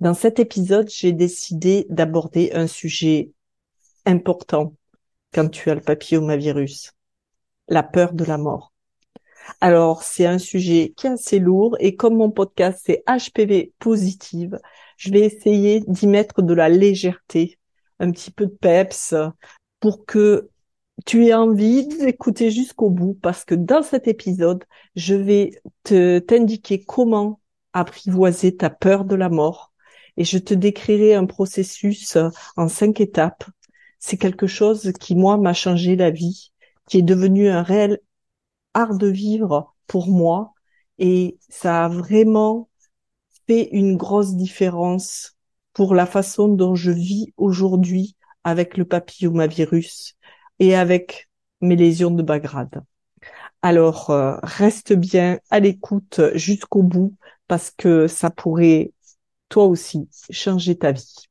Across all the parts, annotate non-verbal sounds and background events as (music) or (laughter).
Dans cet épisode, j'ai décidé d'aborder un sujet important quand tu as le papillomavirus, la peur de la mort. Alors, c'est un sujet qui est assez lourd et comme mon podcast c'est HPV positive, je vais essayer d'y mettre de la légèreté, un petit peu de peps pour que tu aies envie d'écouter jusqu'au bout parce que dans cet épisode, je vais te t'indiquer comment apprivoiser ta peur de la mort et je te décrirai un processus euh, en cinq étapes. C'est quelque chose qui, moi, m'a changé la vie, qui est devenu un réel art de vivre pour moi et ça a vraiment fait une grosse différence pour la façon dont je vis aujourd'hui avec le papillomavirus et avec mes lésions de bas grade. Alors, euh, reste bien à l'écoute jusqu'au bout parce que ça pourrait toi aussi changer ta vie.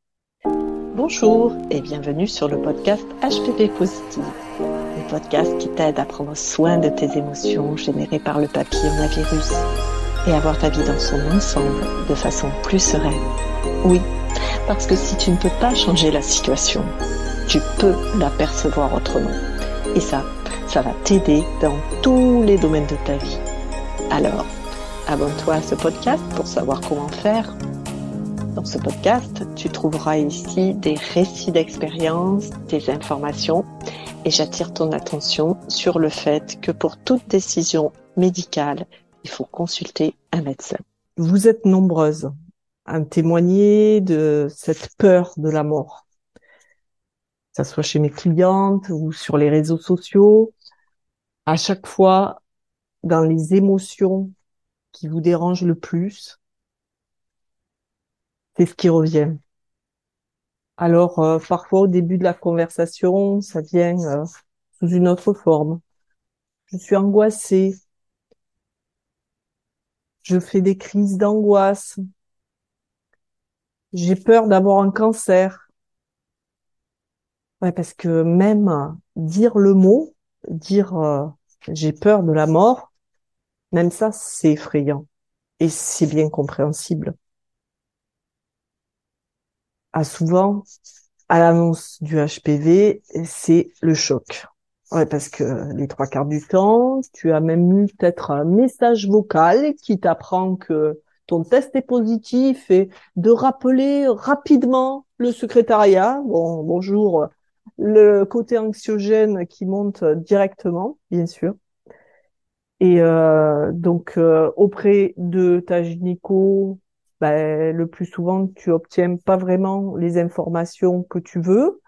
Bonjour et bienvenue sur le podcast HPV Positive, le podcast qui t'aide à prendre soin de tes émotions générées par le papillomavirus et avoir ta vie dans son ensemble de façon plus sereine. Oui, parce que si tu ne peux pas changer la situation, tu peux la percevoir autrement. Et ça, ça va t'aider dans tous les domaines de ta vie. Alors, abonne-toi à ce podcast pour savoir comment faire dans ce podcast, tu trouveras ici des récits d'expérience, des informations et j'attire ton attention sur le fait que pour toute décision médicale, il faut consulter un médecin. Vous êtes nombreuses à témoigner de cette peur de la mort. Que ce soit chez mes clientes ou sur les réseaux sociaux. À chaque fois, dans les émotions qui vous dérangent le plus, c'est ce qui revient. Alors euh, parfois au début de la conversation, ça vient euh, sous une autre forme. Je suis angoissée. Je fais des crises d'angoisse. J'ai peur d'avoir un cancer. Ouais, parce que même dire le mot, dire euh, j'ai peur de la mort, même ça, c'est effrayant. Et c'est bien compréhensible a souvent, à l'annonce du HPV, c'est le choc. Ouais, parce que les trois quarts du temps, tu as même eu peut-être un message vocal qui t'apprend que ton test est positif et de rappeler rapidement le secrétariat. Bon, bonjour, le côté anxiogène qui monte directement, bien sûr. Et euh, donc euh, auprès de ta gynéco, ben, le plus souvent tu obtiens pas vraiment les informations que tu veux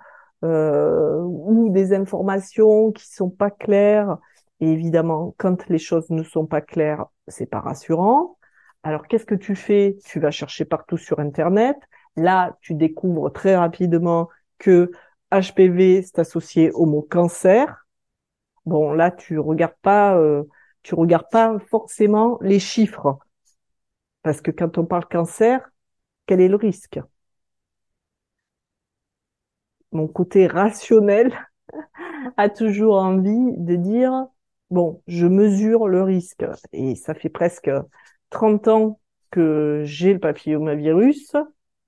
euh, ou des informations qui sont pas claires. Et évidemment, quand les choses ne sont pas claires, c'est pas rassurant. Alors qu'est-ce que tu fais? Tu vas chercher partout sur Internet. Là, tu découvres très rapidement que HPV c'est associé au mot cancer. Bon, là, tu regardes pas, euh, tu regardes pas forcément les chiffres parce que quand on parle cancer, quel est le risque? Mon côté rationnel (laughs) a toujours envie de dire, bon, je mesure le risque. Et ça fait presque 30 ans que j'ai le papillomavirus,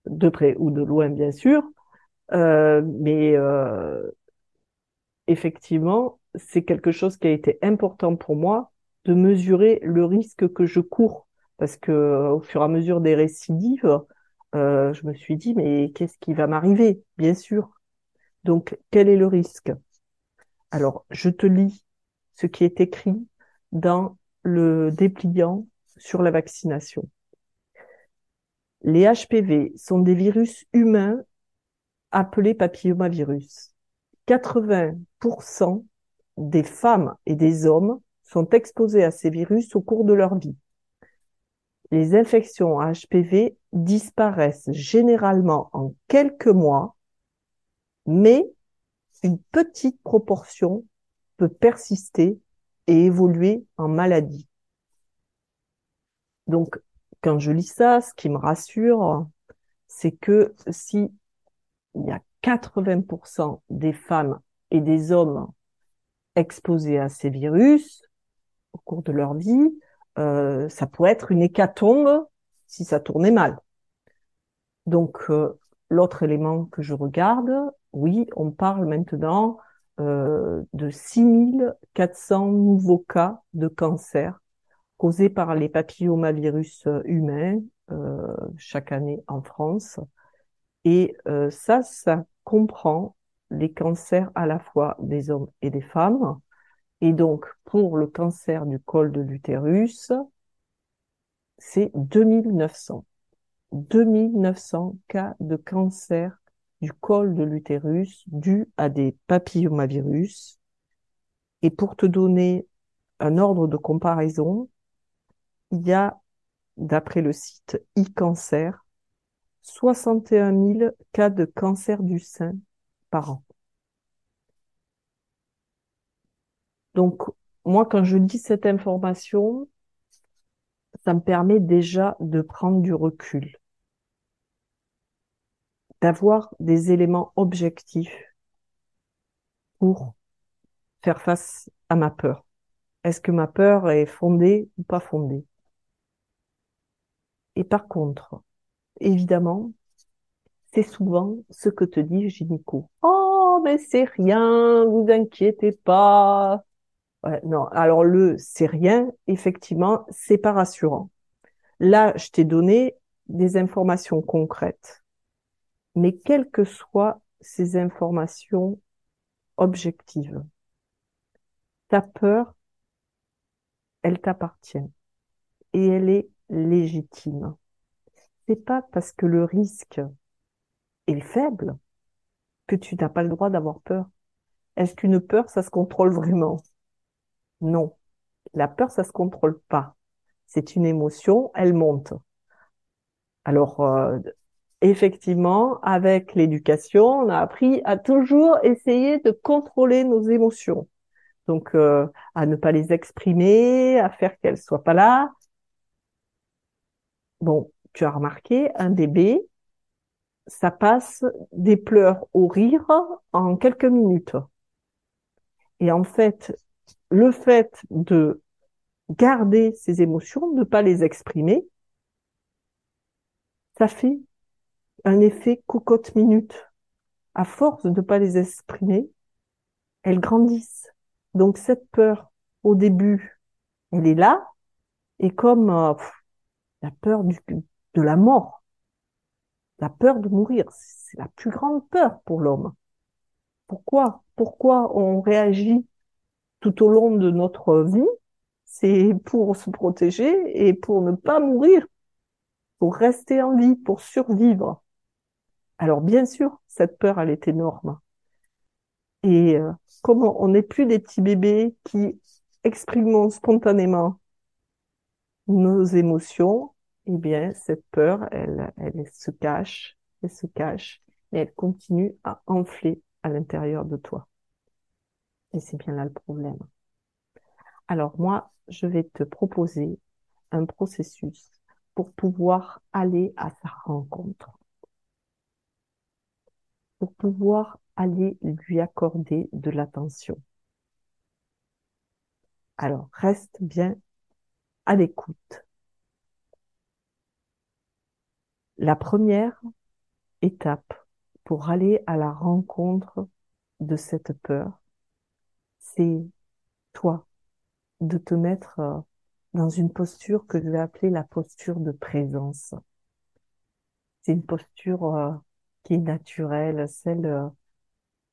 de près ou de loin bien sûr, euh, mais euh, effectivement, c'est quelque chose qui a été important pour moi de mesurer le risque que je cours parce que au fur et à mesure des récidives, euh, je me suis dit mais qu'est-ce qui va m'arriver? Bien sûr. Donc quel est le risque? Alors je te lis ce qui est écrit dans le dépliant sur la vaccination. Les HPV sont des virus humains appelés papillomavirus. 80% des femmes et des hommes sont exposés à ces virus au cours de leur vie les infections HPV disparaissent généralement en quelques mois, mais une petite proportion peut persister et évoluer en maladie. Donc, quand je lis ça, ce qui me rassure, c'est que si il y a 80% des femmes et des hommes exposés à ces virus au cours de leur vie, euh, ça pourrait être une hécatombe si ça tournait mal. Donc, euh, l'autre élément que je regarde, oui, on parle maintenant euh, de 6400 nouveaux cas de cancer causés par les papillomavirus humains euh, chaque année en France. Et euh, ça, ça comprend les cancers à la fois des hommes et des femmes. Et donc, pour le cancer du col de l'utérus, c'est 2900. 2900 cas de cancer du col de l'utérus dû à des papillomavirus. Et pour te donner un ordre de comparaison, il y a, d'après le site e-cancer, 61 000 cas de cancer du sein par an. Donc, moi, quand je dis cette information, ça me permet déjà de prendre du recul, d'avoir des éléments objectifs pour faire face à ma peur. Est-ce que ma peur est fondée ou pas fondée? Et par contre, évidemment, c'est souvent ce que te dit gynéco. Oh, mais c'est rien, vous inquiétez pas. Ouais, non, alors le c'est rien, effectivement, c'est pas rassurant. Là, je t'ai donné des informations concrètes. Mais quelles que soient ces informations objectives, ta peur, elle t'appartient et elle est légitime c'est pas parce que le risque est faible que tu n'as pas le droit d'avoir peur. Est-ce qu'une peur, ça se contrôle vraiment? Non. La peur, ça se contrôle pas. C'est une émotion, elle monte. Alors, euh, effectivement, avec l'éducation, on a appris à toujours essayer de contrôler nos émotions. Donc, euh, à ne pas les exprimer, à faire qu'elles soient pas là. Bon, tu as remarqué, un bébé, ça passe des pleurs au rire en quelques minutes. Et en fait, le fait de garder ses émotions, de ne pas les exprimer, ça fait un effet cocotte minute. À force de ne pas les exprimer, elles grandissent. Donc cette peur, au début, elle est là, et comme euh, la peur de la mort. La peur de mourir, c'est la plus grande peur pour l'homme. Pourquoi? Pourquoi on réagit tout au long de notre vie C'est pour se protéger et pour ne pas mourir, pour rester en vie, pour survivre. Alors bien sûr, cette peur, elle est énorme. Et euh, comme on n'est plus des petits bébés qui expriment spontanément nos émotions, eh bien, cette peur, elle se cache, elle se cache, et elle continue à enfler à l'intérieur de toi. Et c'est bien là le problème. Alors moi, je vais te proposer un processus pour pouvoir aller à sa rencontre, pour pouvoir aller lui accorder de l'attention. Alors, reste bien à l'écoute. La première étape pour aller à la rencontre de cette peur, c'est toi de te mettre euh, dans une posture que je vais appeler la posture de présence. C'est une posture euh, qui est naturelle, celle euh,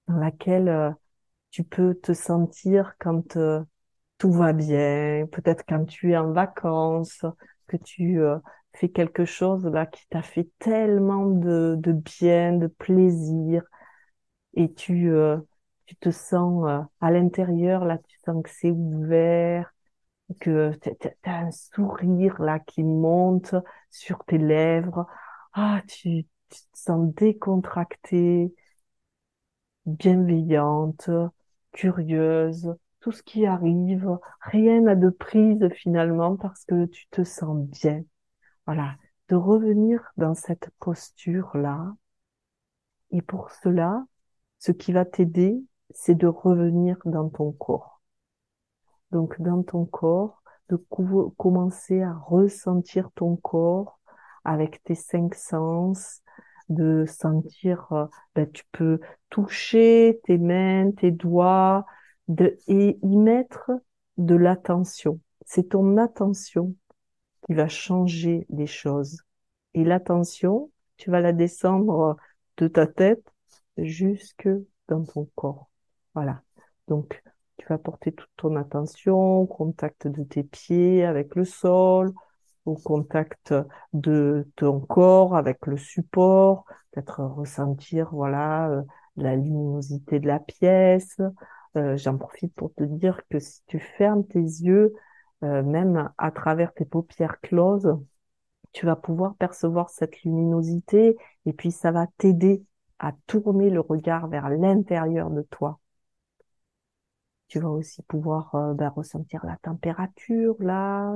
dans laquelle tu peux te sentir quand tout va bien, peut-être quand tu es en vacances, que tu fais quelque chose là qui t'a fait tellement de, bien, de plaisir, et tu tu te sens euh, à l'intérieur là, tu sens que c'est ouvert, que t'as un sourire là qui monte sur tes lèvres, ah tu, tu te sens décontractée, bienveillante, curieuse, tout ce qui arrive, rien n'a de prise finalement parce que tu te sens bien. Voilà, de revenir dans cette posture-là. Et pour cela, ce qui va t'aider, c'est de revenir dans ton corps. Donc dans ton corps, de commencer à ressentir ton corps, avec tes cinq sens, de sentir, euh, ben, tu peux toucher tes mains, tes doigts, et y mettre de l'attention. C'est ton attention qui va changer les choses. Et l'attention, tu vas la descendre de ta tête jusque dans ton corps. Voilà. Donc, tu vas porter toute ton attention au contact de tes pieds avec le sol, au contact de ton corps avec le support, peut-être ressentir voilà euh, la luminosité de la pièce. Euh, j'en profite pour te dire que si tu fermes tes yeux, euh, même à travers tes paupières closes, tu vas pouvoir percevoir cette luminosité et puis ça va t'aider à tourner le regard vers l'intérieur de toi. Tu vas aussi pouvoir ben, ressentir la température là,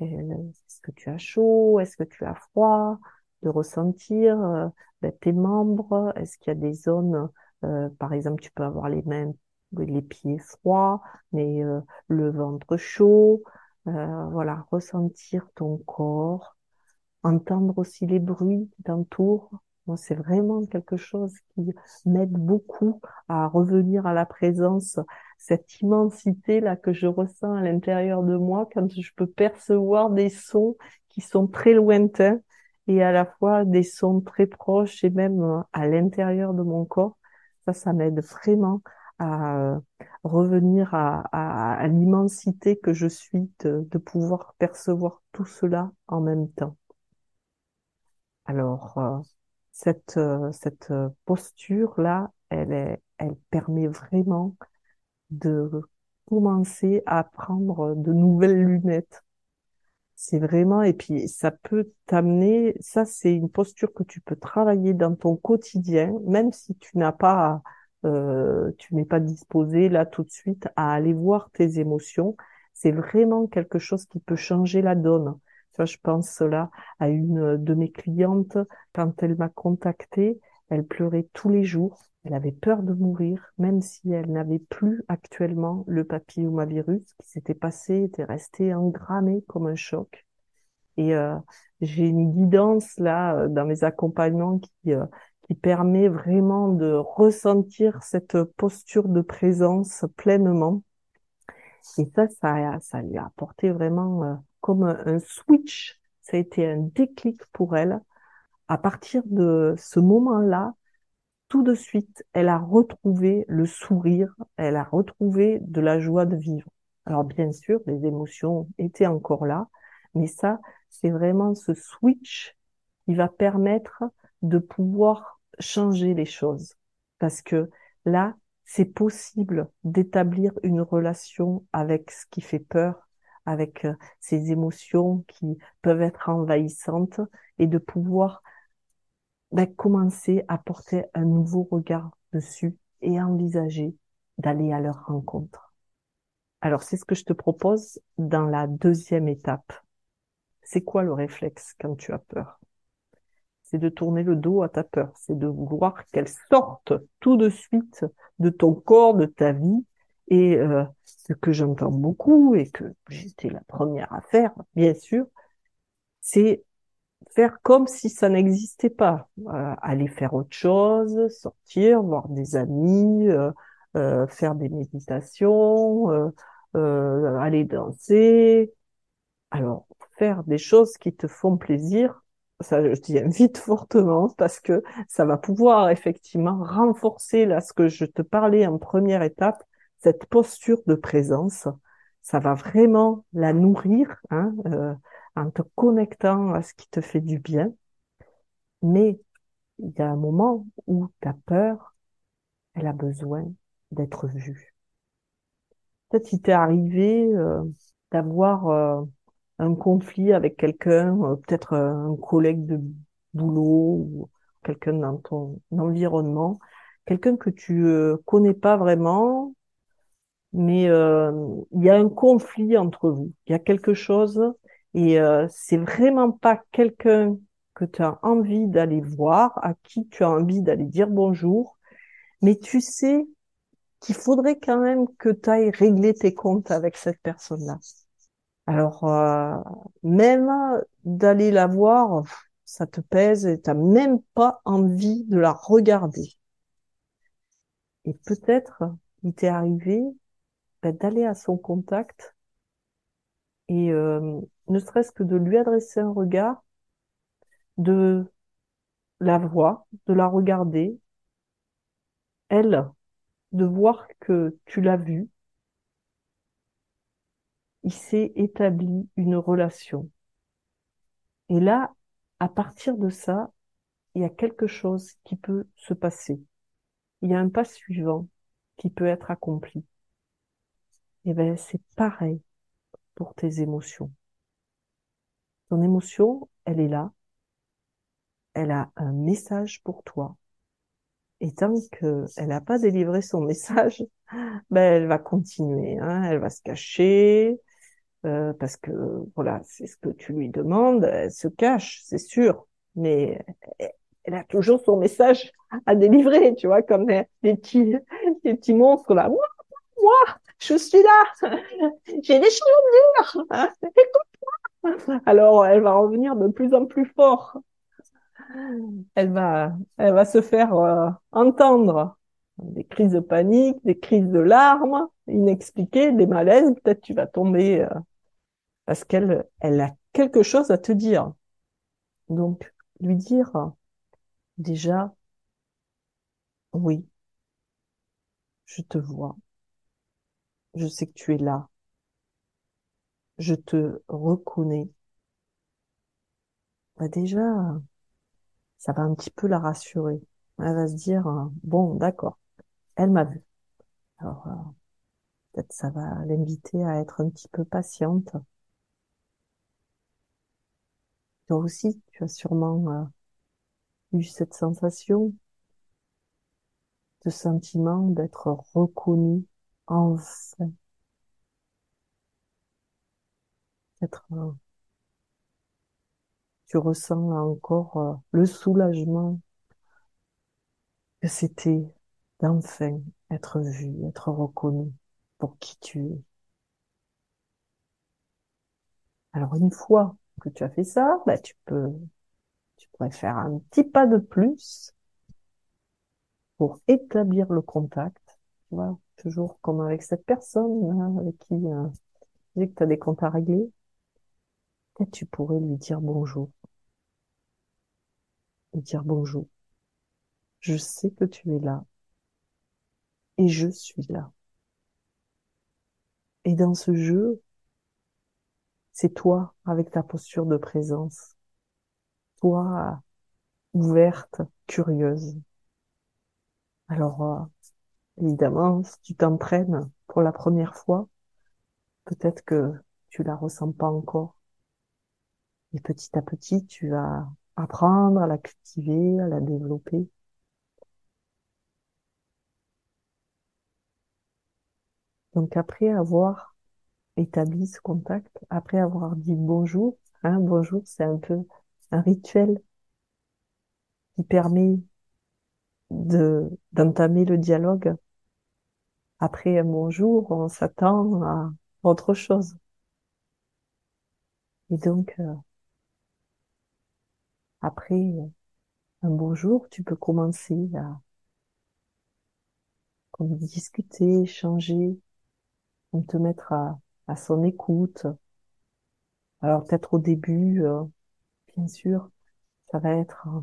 est-ce que tu as chaud Est-ce que tu as froid De ressentir euh, ben, tes membres. Est-ce qu'il y a des zones, euh, par exemple, tu peux avoir les mains, les pieds froids, mais euh, le ventre chaud. voilà, ressentir ton corps, entendre aussi les bruits qui t'entourent. Moi, c'est vraiment quelque chose qui m'aide beaucoup à revenir à la présence cette immensité là que je ressens à l'intérieur de moi quand je peux percevoir des sons qui sont très lointains et à la fois des sons très proches et même euh, à l'intérieur de mon corps. Ça, ça m'aide vraiment à euh, revenir à, à, l'immensité que je suis de, de, pouvoir percevoir tout cela en même temps. Alors, euh, cette, cette posture là, elle est, elle permet vraiment de commencer à prendre de nouvelles lunettes. C'est vraiment, et puis ça peut t'amener, ça c'est une posture que tu peux travailler dans ton quotidien, même si tu n'as pas, euh, tu n'es pas disposé là tout de suite à aller voir tes émotions. C'est vraiment quelque chose qui peut changer la donne. Ça, je pense là à une de mes clientes, quand elle m'a contactée, elle pleurait tous les jours elle avait peur de mourir, même si elle n'avait plus actuellement le papillomavirus qui s'était passé, était resté engrammé comme un choc. Et euh, j'ai une guidance là euh, dans mes accompagnements qui euh, qui permet vraiment de ressentir cette posture de présence pleinement. Et ça, ça, ça lui a apporté vraiment comme un switch. Ça a été un déclic pour elle. À partir de ce moment-là, tout de suite, elle a retrouvé le sourire, elle a retrouvé de la joie de vivre. Alors bien sûr, les émotions étaient encore là, mais ça, c'est vraiment ce switch qui va permettre de pouvoir changer les choses. Parce que là, c'est possible d'établir une relation avec ce qui fait peur, avec euh, ces émotions qui peuvent être envahissantes et de pouvoir ben, commencer à porter un nouveau regard dessus et envisager d'aller à leur rencontre. Alors c'est ce que je te propose dans la deuxième étape. C'est quoi le réflexe quand tu as peur? C'est de tourner le dos à ta peur, c'est de vouloir qu'elle sorte tout de suite de ton corps, de ta vie. Et euh, ce que j'entends beaucoup et que j'étais la première à faire, bien sûr, c'est faire comme si ça n'existait pas, euh, aller faire autre chose, sortir, voir des amis, euh, euh, faire des méditations, aller danser. Alors, faire des choses qui te font plaisir, ça je t'y invite (laughs) fortement parce que ça va pouvoir effectivement renforcer là ce que je te parlais en première étape, cette posture de présence. Ça va vraiment la nourrir. Hein, en te connectant à ce qui te fait du bien. Mais il y a un moment où ta peur, elle a besoin d'être vue. Peut-être il t'est arrivé euh, d'avoir euh, un conflit avec quelqu'un, euh, peut-être un collègue de boulot ou quelqu'un dans ton environnement, quelqu'un que tu connais pas vraiment, mais il y a un conflit entre vous. Il y a quelque chose et euh, c'est vraiment pas quelqu'un que tu as envie d'aller voir, à qui tu as envie d'aller dire bonjour, mais tu sais qu'il faudrait quand même que tu ailles régler tes comptes avec cette personne-là. Alors, euh, même d'aller la voir, ça te pèse et t'as même pas envie de la regarder. Et peut-être, il t'est arrivé ben, d'aller à son contact et euh, ne serait-ce que de lui adresser un regard, de la voir, de la regarder, elle, de voir que tu l'as vue, il s'est établi une relation. Et là, à partir de ça, il y a quelque chose qui peut se passer. Il y a un pas suivant qui peut être accompli. Et eh ben, c'est pareil pour tes émotions. Ton émotion, elle est là. Elle a un message pour toi. Et tant qu'elle n'a pas délivré son (laughs) message, ben elle va continuer. Hein. Elle va se cacher euh, parce que voilà, c'est ce que tu lui demandes. Elle se cache, c'est sûr, mais elle a toujours son message à délivrer. Tu vois, comme les, petits les petits monstres là. Moi, moi, je suis là. J'ai des choses à dire. Écoute-moi. (laughs) Alors, elle va revenir de plus en plus fort elle va, elle va se faire euh, entendre des crises de panique, des crises de larmes inexpliquées, des malaises. Peut-être tu vas tomber euh, parce qu'elle, elle a quelque chose à te dire. Donc, lui dire déjà, oui, je te vois, je sais que tu es là, je te reconnais. Bah déjà, ça va un petit peu la rassurer. Elle va se dire, euh, bon, d'accord, elle m'a vu. Alors, euh, peut-être ça va l'inviter à être un petit peu patiente. Toi aussi, tu as sûrement euh, eu cette sensation, ce sentiment d'être reconnu enfin. D'être tu ressens encore euh, le soulagement que c'était d'enfin être vu, être reconnu pour qui tu es. Alors une fois que tu as fait ça, bah, tu peux, tu pourrais faire un petit pas de plus pour établir le contact. Tu vois, toujours comme avec cette personne hein, avec qui euh, que tu as des comptes à régler. Peut-être tu pourrais lui dire bonjour. Lui dire bonjour. Je sais que tu es là. Et je suis là. Et dans ce jeu, c'est toi avec ta posture de présence. Toi, ouverte, curieuse. Alors, euh, évidemment, si tu t'entraînes pour la première fois, peut-être que tu la ressens pas encore. Et petit à petit, tu vas apprendre à la cultiver, à la développer. Donc après avoir établi ce contact, après avoir dit bonjour, hein, bonjour, c'est un peu un rituel qui permet de d'entamer le dialogue. Après un bonjour, on s'attend à autre chose. Et donc, euh, après un beau jour, tu peux commencer à comme discuter, échanger, te mettre à, à son écoute. Alors peut-être au début, euh, bien sûr, ça va être, euh,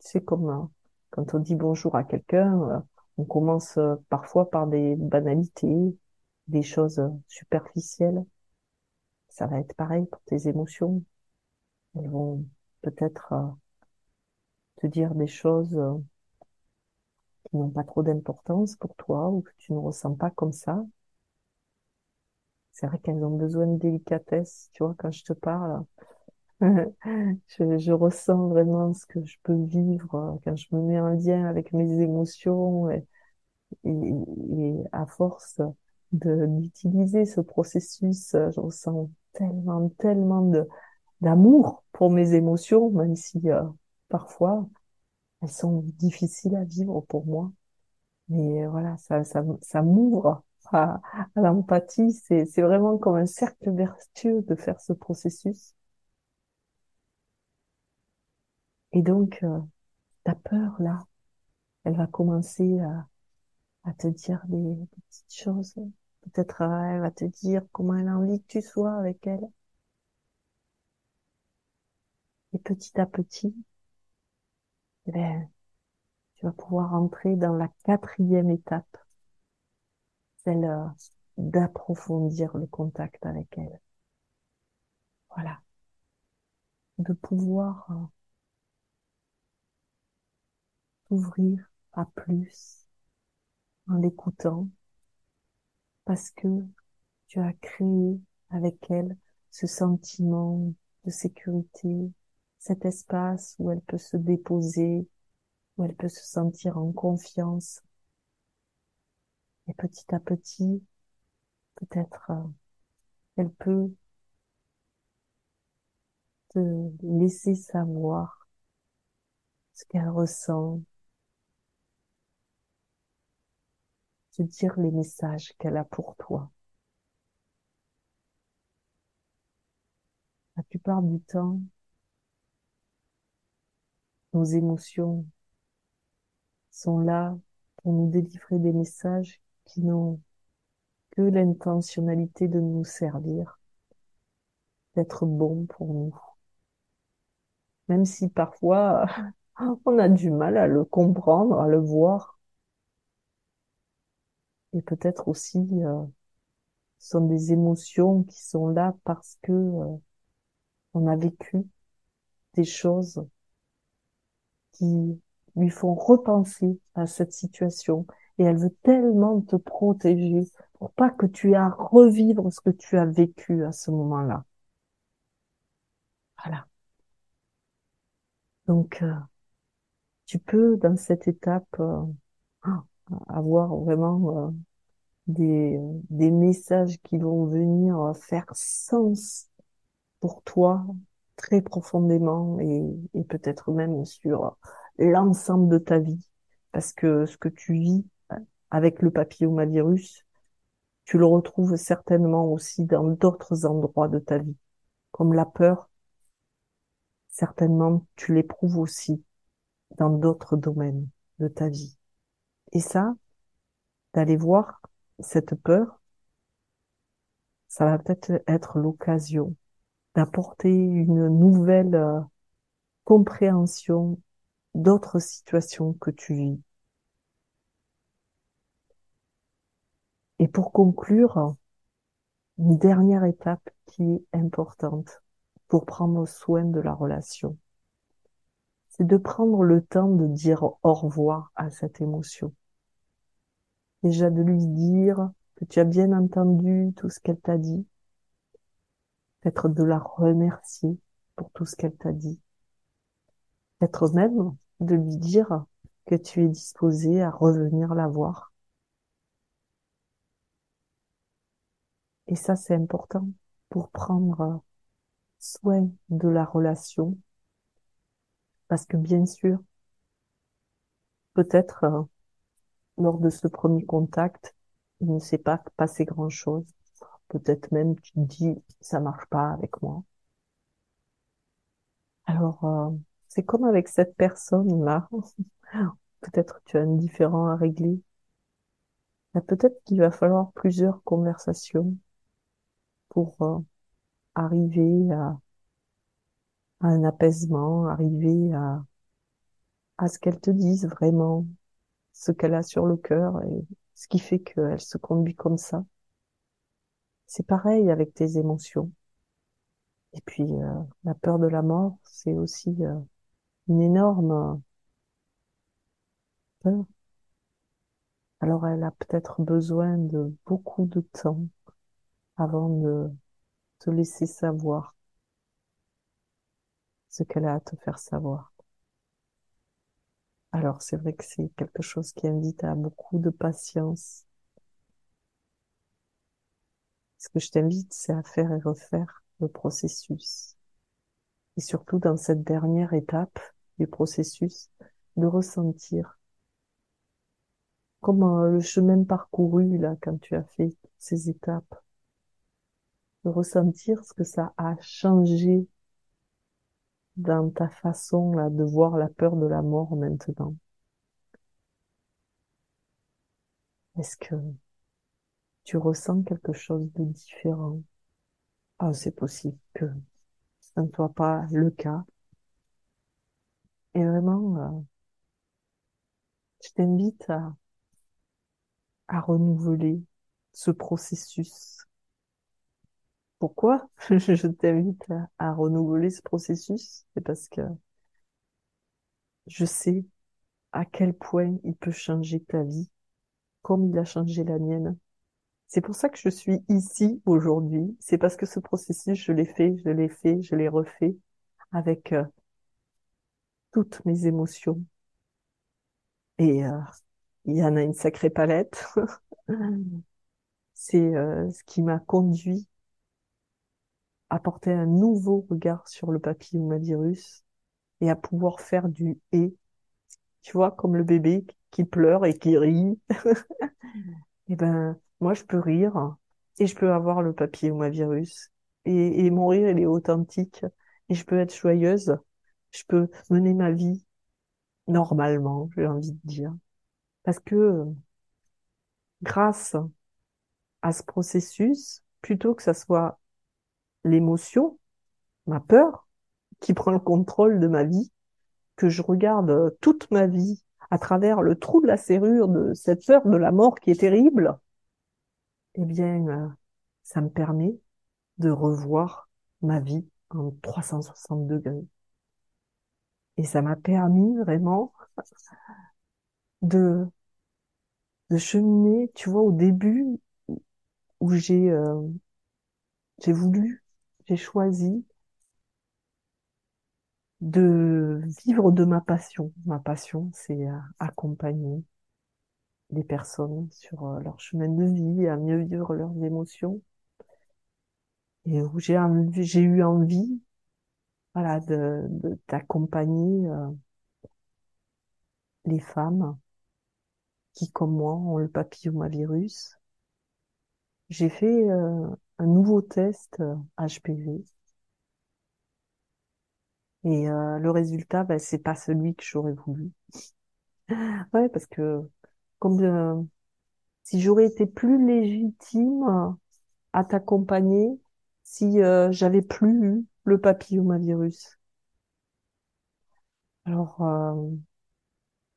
tu sais, comme euh, quand on dit bonjour à quelqu'un, on commence parfois par des banalités, des choses superficielles. Ça va être pareil pour tes émotions. Elles vont peut-être euh, te dire des choses euh, qui n'ont pas trop d'importance pour toi ou que tu ne ressens pas comme ça. C'est vrai qu'elles ont besoin de délicatesse, tu vois, quand je te parle. (laughs) je, ressens vraiment ce que je peux vivre euh, quand je me mets en lien avec mes émotions et, et, à force d'utiliser ce processus, je ressens tellement, tellement de, d'amour pour mes émotions, même si euh, parfois elles sont difficiles à vivre pour moi. Mais euh, voilà, ça, ça, ça m'ouvre à, à l'empathie, c'est, c'est vraiment comme un cercle vertueux de faire ce processus. Et donc, euh, ta peur, là, elle va commencer à, à te dire des, des petites choses. Peut-être euh, elle va te dire comment elle a envie que tu sois avec elle. Et petit à petit, eh ben, tu vas pouvoir entrer dans la quatrième étape, celle euh, d'approfondir le contact avec elle. Voilà. De pouvoir euh, s'ouvrir à plus en l'écoutant parce que tu as créé avec elle ce sentiment de sécurité, cet espace où elle peut se déposer, où elle peut se sentir en confiance. Et petit à petit, peut-être, euh, elle peut te laisser savoir ce qu'elle ressent, te dire les messages qu'elle a pour toi. La plupart du temps, nos émotions sont là pour nous délivrer des messages qui n'ont que l'intentionnalité de nous servir, d'être bons pour nous. Même si parfois (laughs) on a du mal à le comprendre, à le voir. Et peut-être aussi euh, sont des émotions qui sont là parce que euh, on a vécu des choses qui lui font repenser à cette situation et elle veut tellement te protéger pour pas que tu aies à revivre ce que tu as vécu à ce moment-là. Voilà. Donc, euh, tu peux, dans cette étape, euh, (gasps) avoir vraiment euh, des, des messages qui vont venir faire sens pour toi très profondément et, peut-être même sur l'ensemble de ta vie. Parce que ce que tu vis avec le papillomavirus, tu le retrouves certainement aussi dans d'autres endroits de ta vie. Comme la peur, certainement tu l'éprouves aussi dans d'autres domaines de ta vie. Et ça, d'aller voir cette peur, ça va peut-être être l'occasion d'apporter une nouvelle euh, compréhension d'autres situations que tu vis. Et pour conclure, une dernière étape qui est importante pour prendre soin de la relation, c'est de prendre le temps de dire au revoir à cette émotion. Déjà de lui dire que tu as bien entendu tout ce qu'elle t'a dit, peut-être de la remercier pour tout ce qu'elle t'a dit, peut-être même de lui dire que tu es disposé à revenir la voir. Et ça, c'est important pour prendre soin de la relation. Parce que bien sûr, peut-être euh, lors de ce premier contact, il ne s'est pas passé grand-chose. Peut-être même tu te dis ça marche pas avec moi. Alors euh, c'est comme avec cette personne là. (laughs) peut-être tu as un différent à régler. Peut-être qu'il va falloir plusieurs conversations pour euh, arriver à, un apaisement, arriver à, à ce qu'elle te dise vraiment ce qu'elle a sur le cœur et ce qui fait qu'elle se conduit comme ça. C'est pareil avec tes émotions. Et puis euh, la peur de la mort, c'est aussi euh, une énorme peur. Alors elle a peut-être besoin de beaucoup de temps avant de te laisser savoir ce qu'elle a à te faire savoir. Alors c'est vrai que c'est quelque chose qui invite à beaucoup de patience ce que je t'invite, c'est à faire et refaire le processus. Et surtout dans cette dernière étape du processus, de ressentir comme euh, le chemin parcouru là quand tu as fait ces étapes, de ressentir ce que ça a changé dans ta façon là de voir la peur de la mort maintenant. Est-ce que tu ressens quelque chose de différent Ah, c'est possible que ça ne soit pas le cas. Et vraiment, euh, je t'invite à renouveler ce processus. Pourquoi (laughs) je t'invite à, renouveler ce processus? C'est parce que je sais à quel point il peut changer ta vie, comme il a changé la mienne. C'est pour ça que je suis ici aujourd'hui. C'est parce que ce processus, je l'ai fait, je l'ai fait, je l'ai refait avec euh, toutes mes émotions. Et euh, il y en a une sacrée palette. (laughs) C'est euh, ce qui m'a conduit à porter un nouveau regard sur le papillomavirus et à pouvoir faire du et. Tu vois, comme le bébé qui pleure et qui rit. et (laughs) eh ben, moi, je peux rire et je peux avoir le papillomavirus. Et, et mon rire, il est authentique. Et je peux être joyeuse. Je peux mener ma vie normalement, j'ai envie de dire. Parce que grâce à ce processus, plutôt que ça soit l'émotion, ma peur, qui prend le contrôle de ma vie, que je regarde toute ma vie à travers le trou de la serrure de cette peur de la mort qui est terrible, eh bien, euh, ça me permet de revoir ma vie en 360 degrés. Et ça m'a permis vraiment de, de cheminer, tu vois, au début où j'ai euh, j'ai voulu, j'ai choisi de vivre de ma passion. Ma passion, c'est accompagner les personnes sur euh, leur chemin de vie, à mieux vivre leurs émotions. Et où j'ai j'ai eu envie, voilà, de, d'accompagner euh, les femmes qui, comme moi, ont le papillomavirus. J'ai fait euh, un nouveau test HPV. Et le résultat, ben, c'est pas celui que j'aurais voulu. (laughs) ouais, parce que comme euh, si j'aurais été plus légitime à t'accompagner si euh, j'avais plus eu le papillomavirus. Alors, euh,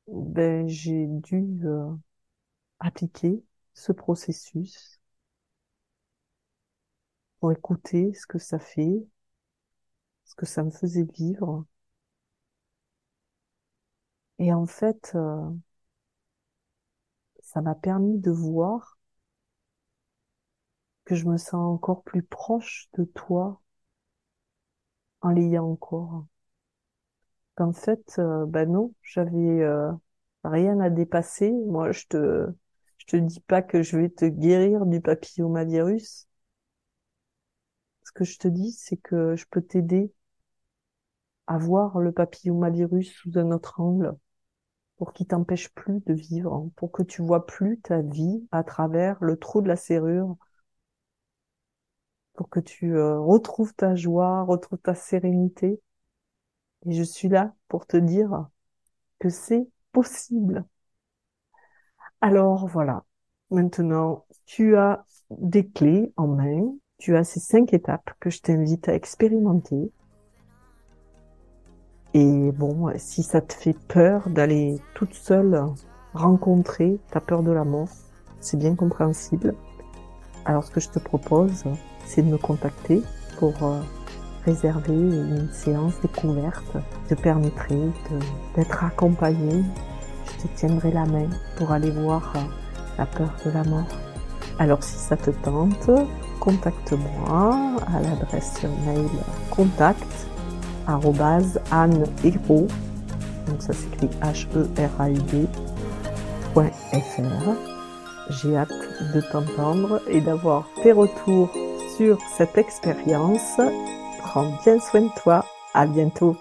ben, j'ai dû appliquer ce processus pour écouter ce que ça fait, ce que ça me faisait vivre. Et en fait, ça m'a permis de voir que je me sens encore plus proche de toi en l'ayant encore. Qu'en fait, euh, ben non, j'avais euh, rien à dépasser. Moi, je te, je te dis pas que je vais te guérir du papillomavirus. Ce que je te dis, c'est que je peux t'aider à voir le papillomavirus sous un autre angle pour qu'il t'empêche plus de vivre, pour que tu vois plus ta vie à travers le trou de la serrure, pour que tu euh, retrouves ta joie, retrouves ta sérénité. Et je suis là pour te dire que c'est possible. Alors voilà, maintenant tu as des clés en main, tu as ces cinq étapes que je t'invite à expérimenter et bon, si ça te fait peur d'aller toute seule rencontrer ta peur de la mort, c'est bien compréhensible. Alors ce que je te propose, c'est de me contacter pour euh, réserver une séance découverte te permettrait d'être accompagné. Je te tiendrai la main pour aller voir euh, la peur de la mort. Alors si ça te tente, contacte-moi à l'adresse mail contact Anne Hero, donc ça s'écrit H-E-R-A-U-D.fr. J'ai hâte de t'entendre et d'avoir tes retours sur cette expérience. Prends bien soin de toi. À bientôt.